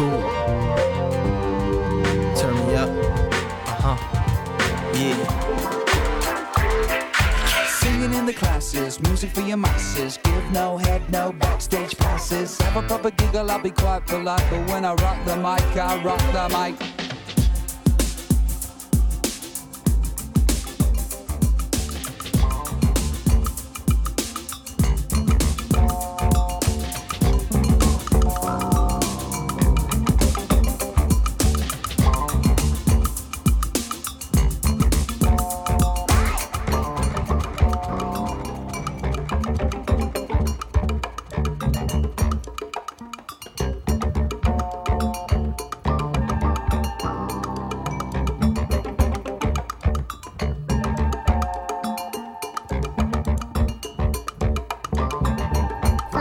cool. Turn me up. Uh huh. Yeah. Singing in the classes, music for your masses. Give no head, no backstage passes. Have a proper giggle, I'll be quite polite. But when I rock the mic, I rock the mic.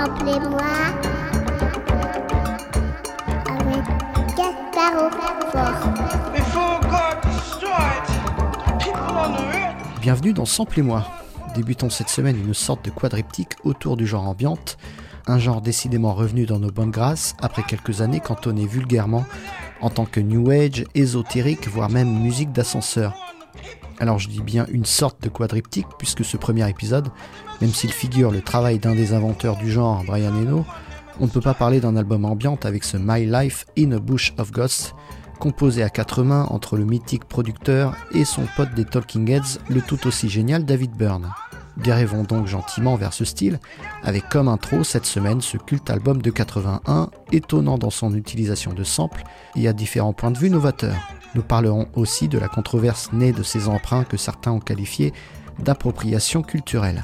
Samplez-moi avec Gasparo Fort. Before God destroyed people on the earth, Bienvenue dans Samplez-moi. Débutons cette semaine une sorte de quadriptyque autour du genre ambiante, un genre décidément revenu dans nos bonnes grâces après quelques années cantonné vulgairement en tant que new age, ésotérique, voire même musique d'ascenseur. Alors je dis bien une sorte de quadriptyque puisque ce premier épisode, même s'il figure le travail d'un des inventeurs du genre, Brian Eno, on ne peut pas parler d'un album ambiante avec ce My Life in a Bush of Ghosts, composé à quatre mains entre le mythique producteur et son pote des Talking Heads, le tout aussi génial David Byrne. Dérivons donc gentiment vers ce style, avec comme intro cette semaine ce culte album de 81, étonnant dans son utilisation de samples et à différents points de vue novateurs. Nous parlerons aussi de la controverse née de ces emprunts que certains ont qualifiés d'appropriation culturelle.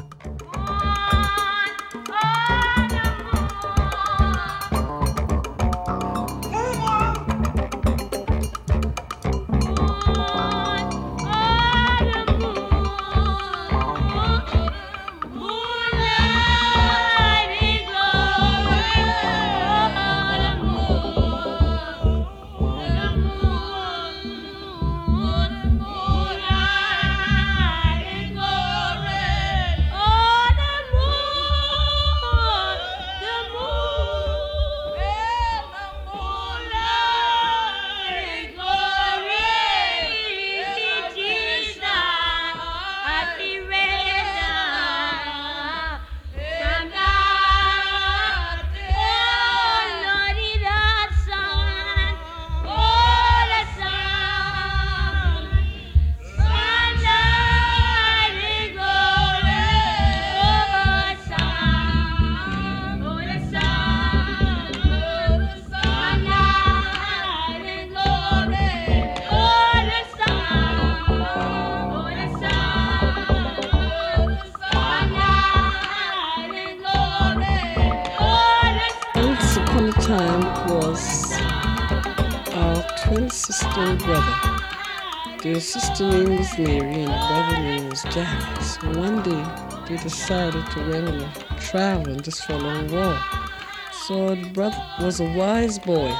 Sister name was Mary and the brother name was Jack. So one day they decided to went on a traveling just for a long walk. So the brother was a wise boy.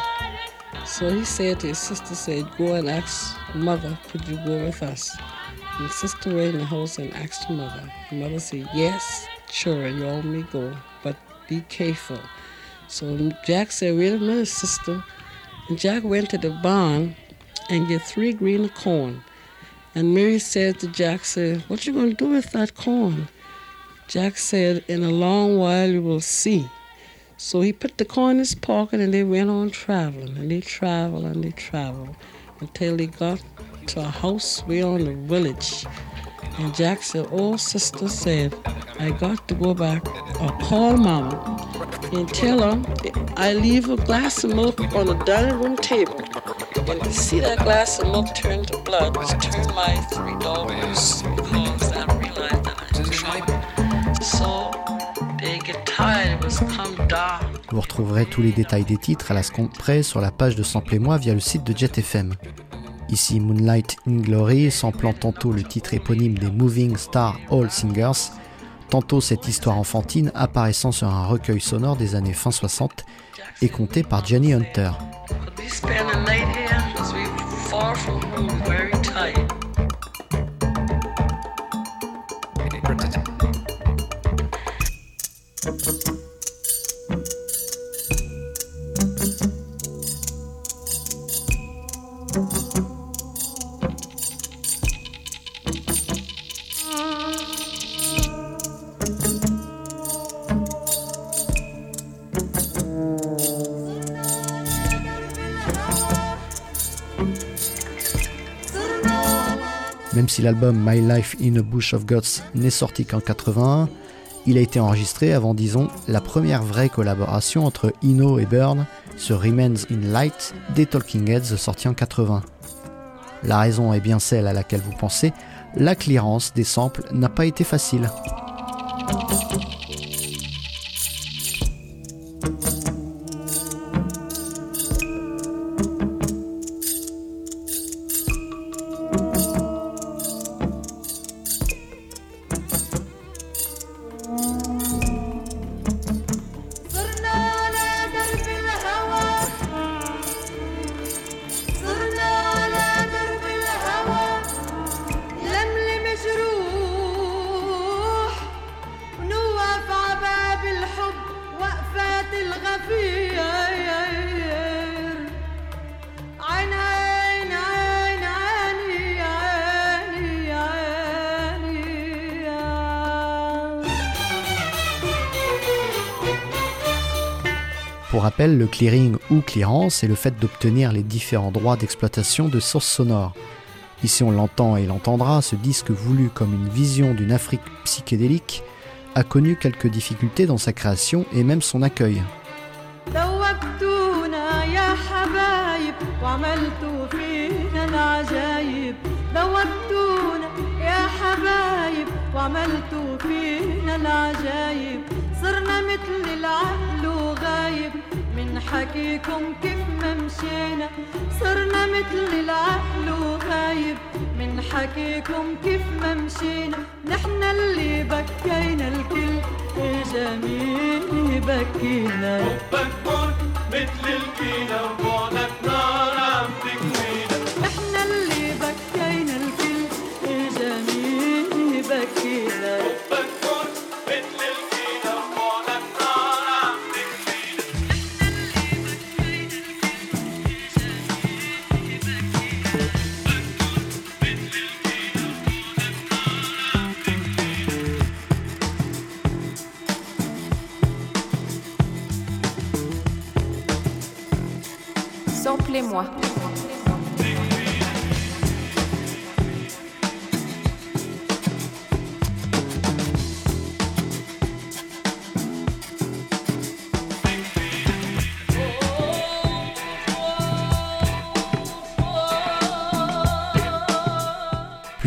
So he said to his sister, said, go and ask mother, could you go with us? And sister went in the house and asked her mother. The mother said, yes, sure, you all may go, but be careful. So Jack said, wait a minute, sister. And Jack went to the barn and get three green corn. And Mary said to Jack, said, what you going to do with that corn? Jack said, in a long while you will see. So he put the corn in his pocket and they went on traveling. And they traveled and they traveled until they got to a house way on the village. And Jack said, oh, sister said, I got to go back or call mama and tell her I leave a glass of milk on the dining room table. And to see that glass of milk turn to blood was turn my three dollars because I realized that I was trouble. So they get tired, it was come dark. Vous retrouverez tous les détails des titres à la seconde près sur la page de Samplez-moi via le site de JetFM. Ici Moonlight in Glory, samplant tantôt le titre éponyme des Moving Star All Singers, tantôt cette histoire enfantine apparaissant sur un recueil sonore des années fin 60 et compté par Johnny Hunter. Si l'album My Life in a Bush of Gods n'est sorti qu'en 81, il a été enregistré avant, disons, la première vraie collaboration entre Eno et Byrne sur Remains in Light des Talking Heads sorti en 80. La raison est bien celle à laquelle vous pensez, la clearance des samples n'a pas été facile. Pour rappel, le clearing ou clearance est le fait d'obtenir les différents droits d'exploitation de sources sonores. Ici on l'entend et l'entendra, ce disque voulu comme une vision d'une Afrique psychédélique a connu quelques difficultés dans sa création et même son accueil. صرنا مثل العقل وغايب. من حكيكم كيف ما مشينا. صرنا مثل العقل وغايب. من حكيكم كيف ما مشينا. نحن اللي بكينا الكل. يا جميل بكينا. بكون مثل الكينا وبعدك نار عم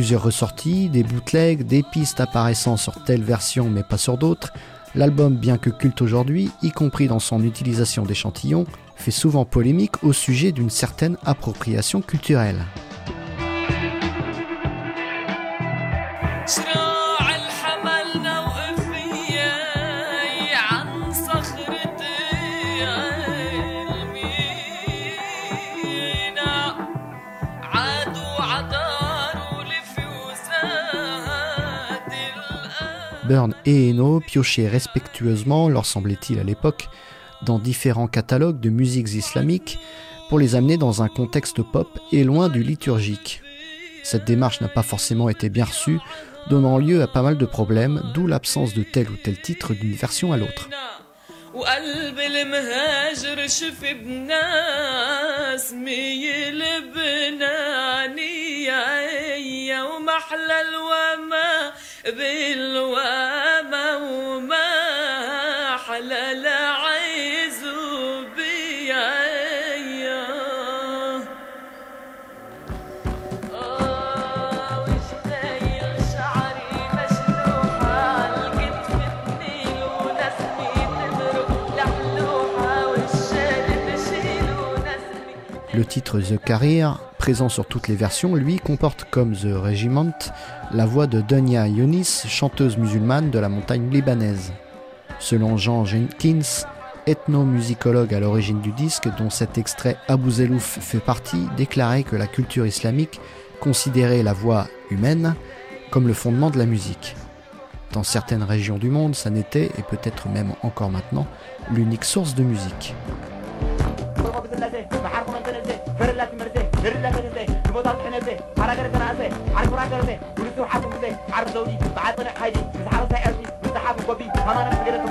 Plusieurs ressorties, des bootlegs, des pistes apparaissant sur telle version mais pas sur d'autres, l'album, bien que culte aujourd'hui, y compris dans son utilisation d'échantillons, fait souvent polémique au sujet d'une certaine appropriation culturelle. Burn et Eno piochaient respectueusement, leur semblait-il à l'époque, dans différents catalogues de musiques islamiques pour les amener dans un contexte pop et loin du liturgique. Cette démarche n'a pas forcément été bien reçue, donnant lieu à pas mal de problèmes, d'où l'absence de tel ou tel titre d'une version à l'autre. وقلب المهاجر شف بناس ميل بنانية ومحلى الوما بالوما وما حلى العز بيا آه وش خايل شعري مشلوحة الكتف النيل ونسمي تمرق لحلوحة والشال تشيل ونسمي Le titre The Career, présent sur toutes les versions, lui comporte comme The Regiment la voix de Dunya Yunis, chanteuse musulmane de la montagne libanaise. Selon Jean Jenkins, ethnomusicologue à l'origine du disque, dont cet extrait Abu Zelouf fait partie, déclarait que la culture islamique considérait la voix humaine comme le fondement de la musique. Dans certaines régions du monde, ça n'était, et peut-être même encore maintenant, l'unique source de musique. تنبه حركة تنعزه عارف راك رزه ولسه حابب زي عارف زودي بعد أنا حيدي مش عارف سايقني مش حابب وبي أنا أنا في غيرك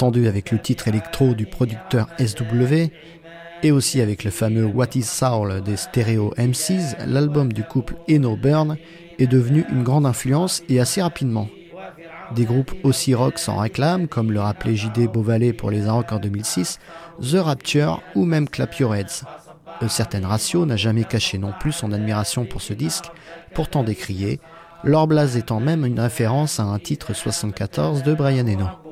entendu avec le titre électro du producteur SW et aussi avec le fameux What is Soul des Stereo MCs, l'album du couple Eno Burn est devenu une grande influence et assez rapidement. Des groupes aussi rock s'en réclament, comme le rappelait JD Beauvalet pour les Arocs en 2006, The Rapture ou même Clap Your Heads. Une certaine ratio n'a jamais caché non plus son admiration pour ce disque, pourtant décrié, leur blase étant même une référence à un titre 74 de Brian Eno.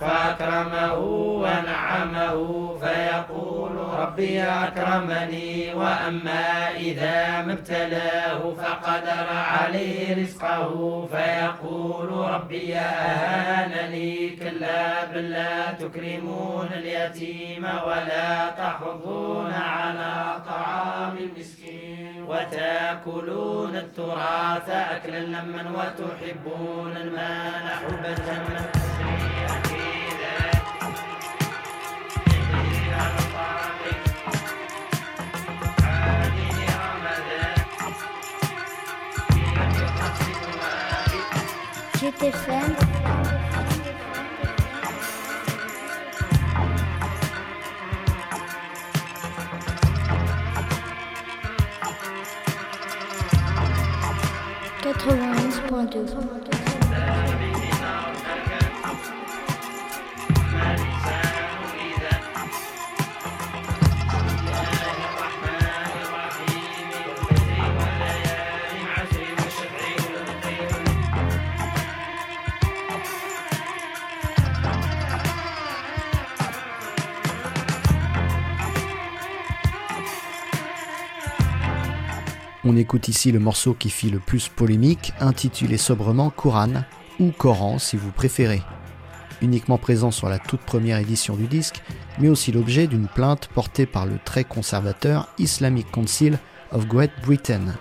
فأكرمه ونعمه فيقول ربي أكرمني وأما إذا ما ابتلاه فقدر عليه رزقه فيقول ربي أهانني كلا بل لا تكرمون اليتيم ولا تحضون على طعام المسكين وتأكلون التراث أكلا لما وتحبون المال حبا J'étais fan. Quatre-vingt-onze écoute ici le morceau qui fit le plus polémique, intitulé sobrement Coran, ou Coran si vous préférez. Uniquement présent sur la toute première édition du disque, mais aussi l'objet d'une plainte portée par le très conservateur Islamic Council of Great Britain.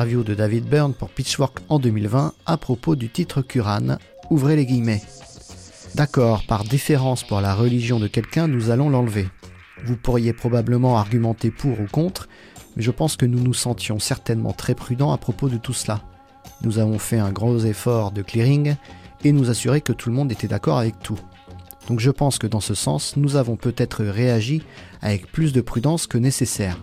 De David Byrne pour Pitchfork en 2020 à propos du titre Quran, ouvrez les guillemets. D'accord, par déférence pour la religion de quelqu'un, nous allons l'enlever. Vous pourriez probablement argumenter pour ou contre, mais je pense que nous nous sentions certainement très prudents à propos de tout cela. Nous avons fait un gros effort de clearing et nous assurer que tout le monde était d'accord avec tout. Donc je pense que dans ce sens, nous avons peut-être réagi avec plus de prudence que nécessaire.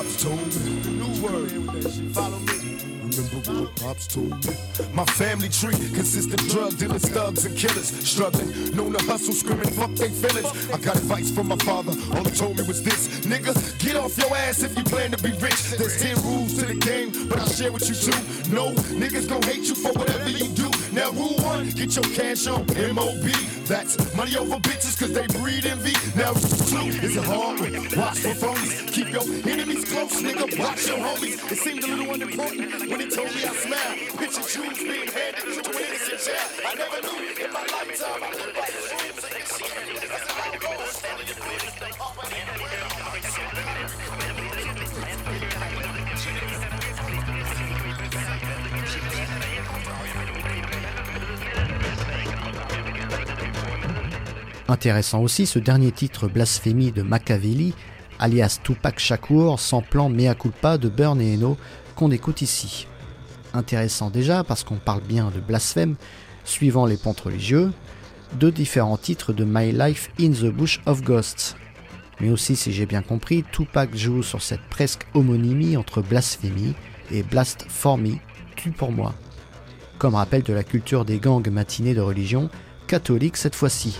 Pops told me. New word. Follow me. Remember what Pops told me. My family tree consists of drug dealers, thugs, and killers. Struggling, known to hustle, screaming, fuck they feelings. I got advice from my father. All he told me was this Nigga, get off your ass if you plan to be rich. There's 10 rules to the game, but I'll share with you two. No, niggas gon' hate you for whatever you do. Now, rule one, get your cash on MOB. That's money over bitches cause they breed envy. Now, rule two is a hard. Watch for phonies. Keep your enemies close, nigga. Watch your homies. It seemed a little unimportant when he Intéressant aussi ce dernier titre Blasphémie de Machiavelli, alias Tupac Shakur, samplant Mea Culpa de Burn et Eno, qu'on écoute ici. Intéressant déjà parce qu'on parle bien de blasphème, suivant les pontes religieux, deux différents titres de My Life in the Bush of Ghosts. Mais aussi, si j'ai bien compris, Tupac joue sur cette presque homonymie entre blasphémie et blast for me, tue pour moi. Comme rappel de la culture des gangs matinés de religion, catholique cette fois-ci.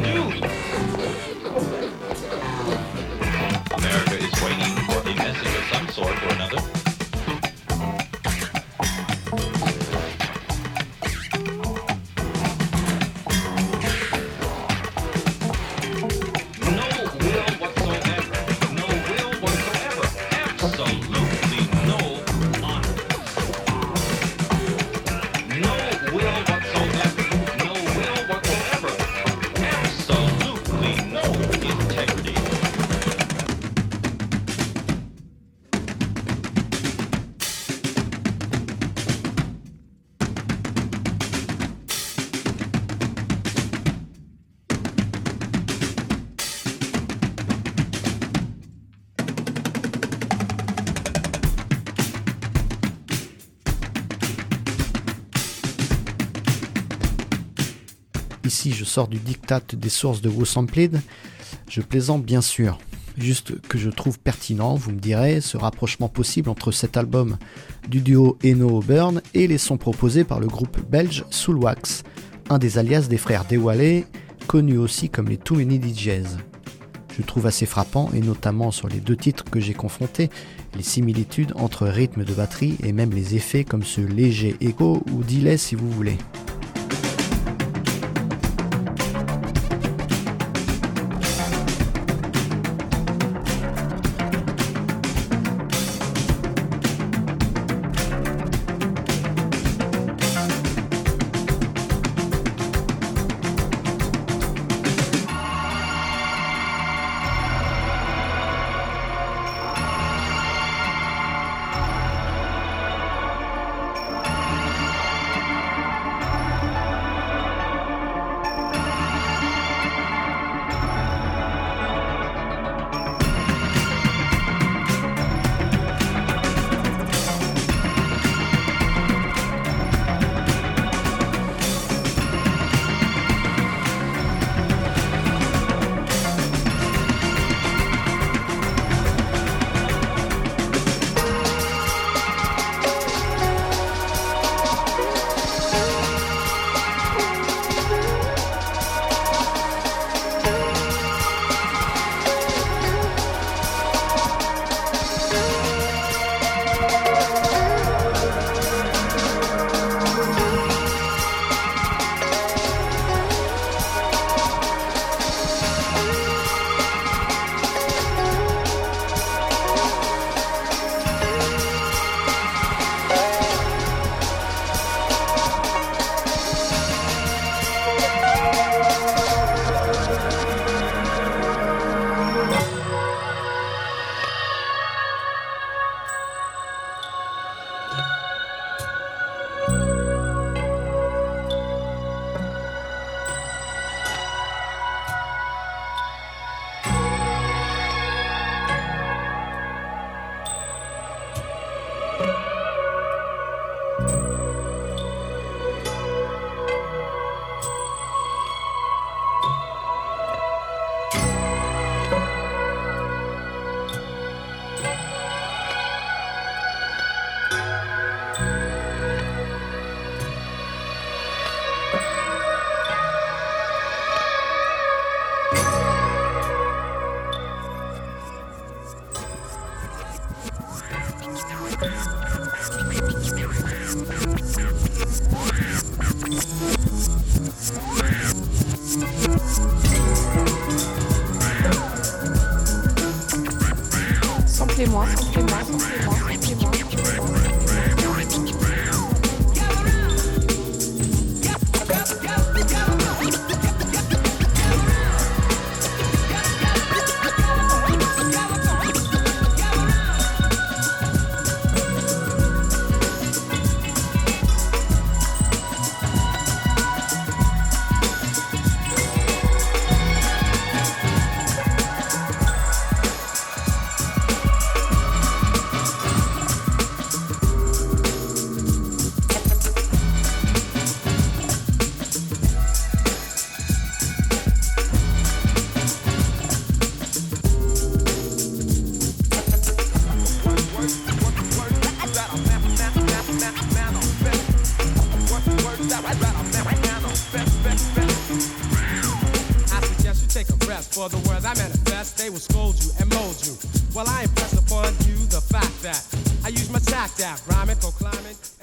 What Ici, je sors du diktat des sources de Wu Sampled. Je plaisante bien sûr. Juste que je trouve pertinent, vous me direz, ce rapprochement possible entre cet album du duo Eno Burn et les sons proposés par le groupe belge Soulwax, un des alias des frères Dewale, connus aussi comme les Too Many DJs. Je trouve assez frappant, et notamment sur les deux titres que j'ai confrontés, les similitudes entre rythme de batterie et même les effets comme ce léger écho ou delay si vous voulez.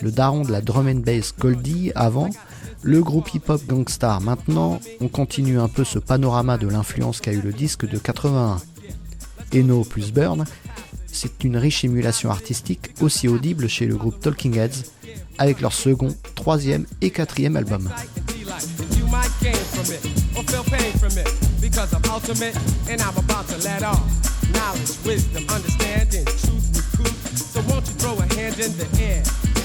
Daron de la drum and bass Goldie avant, le groupe hip-hop Gangstar maintenant, on continue un peu ce panorama de l'influence qu'a eu le disque de 81. Eno plus Burn, c'est une riche émulation artistique aussi audible chez le groupe Talking Heads avec leur second, troisième et quatrième album.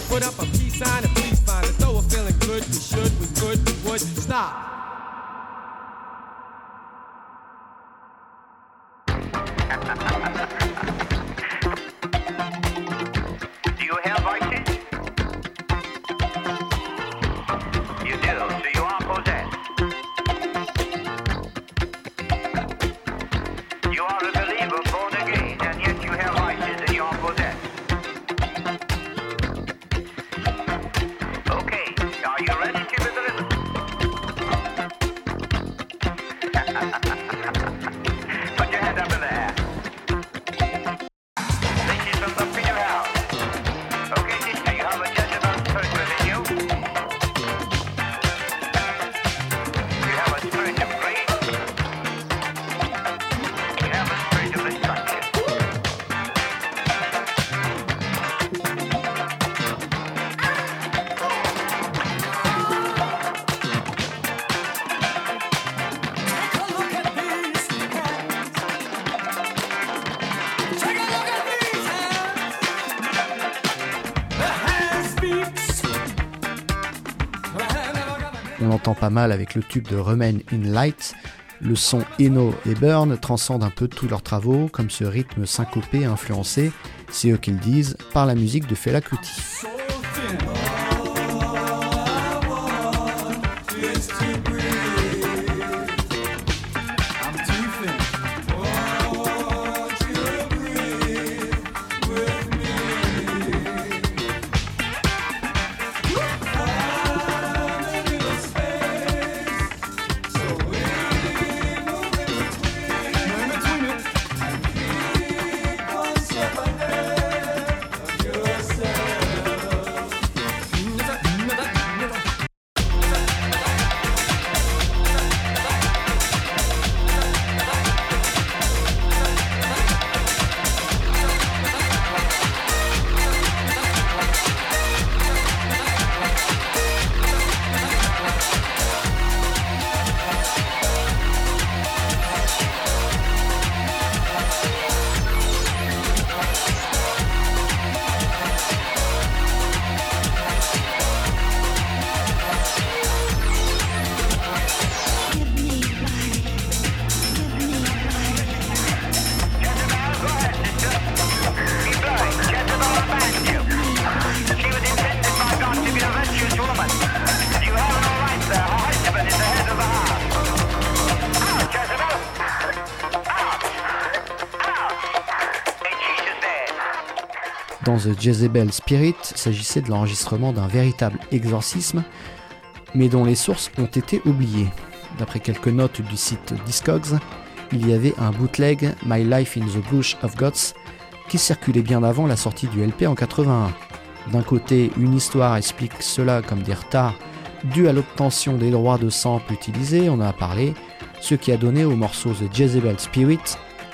Put up a peace sign and please find it. Though we're feeling good, we should, we could, we would. Stop. Pas mal avec le tube de Remain in Light. Le son Eno et Burn transcendent un peu tous leurs travaux, comme ce rythme syncopé influencé, c'est eux qui le disent, par la musique de Fela Kuti. The Jezebel Spirit, s'agissait de l'enregistrement d'un véritable exorcisme, mais dont les sources ont été oubliées. D'après quelques notes du site Discogs, il y avait un bootleg My Life in the Bush of Gods qui circulait bien avant la sortie du LP en 81. D'un côté, une histoire explique cela comme des retards dû à l'obtention des droits de sample utilisés, on en a parlé, ce qui a donné au morceau The Jezebel Spirit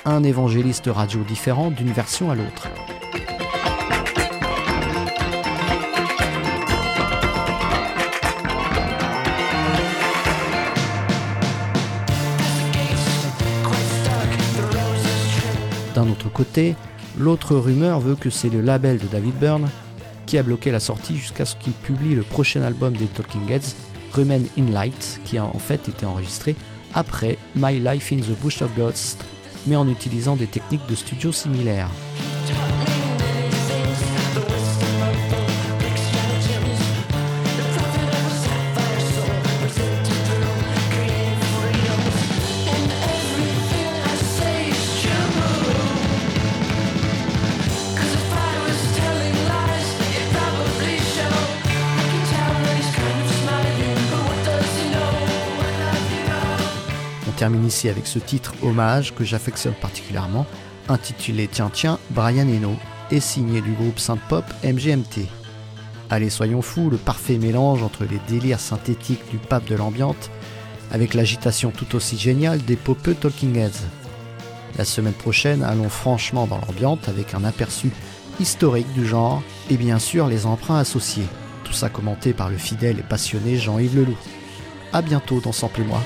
un évangéliste radio différent d'une version à l'autre. D'un autre côté, l'autre rumeur veut que c'est le label de David Byrne qui a bloqué la sortie jusqu'à ce qu'il publie le prochain album des Talking Heads, Remain in Light, qui a en fait été enregistré après My Life in the Bush of Ghosts, mais en utilisant des techniques de studio similaires. Avec ce titre hommage que j'affectionne particulièrement, intitulé Tiens Tiens Brian Eno et signé du groupe synth-pop MGMT. Allez, soyons fous, le parfait mélange entre les délires synthétiques du pape de l'ambiante avec l'agitation tout aussi géniale des popeux Talking Heads. La semaine prochaine, allons franchement dans l'ambiante avec un aperçu historique du genre et bien sûr les emprunts associés. Tout ça commenté par le fidèle et passionné Jean-Yves Leloup. A bientôt dans Sample et moi.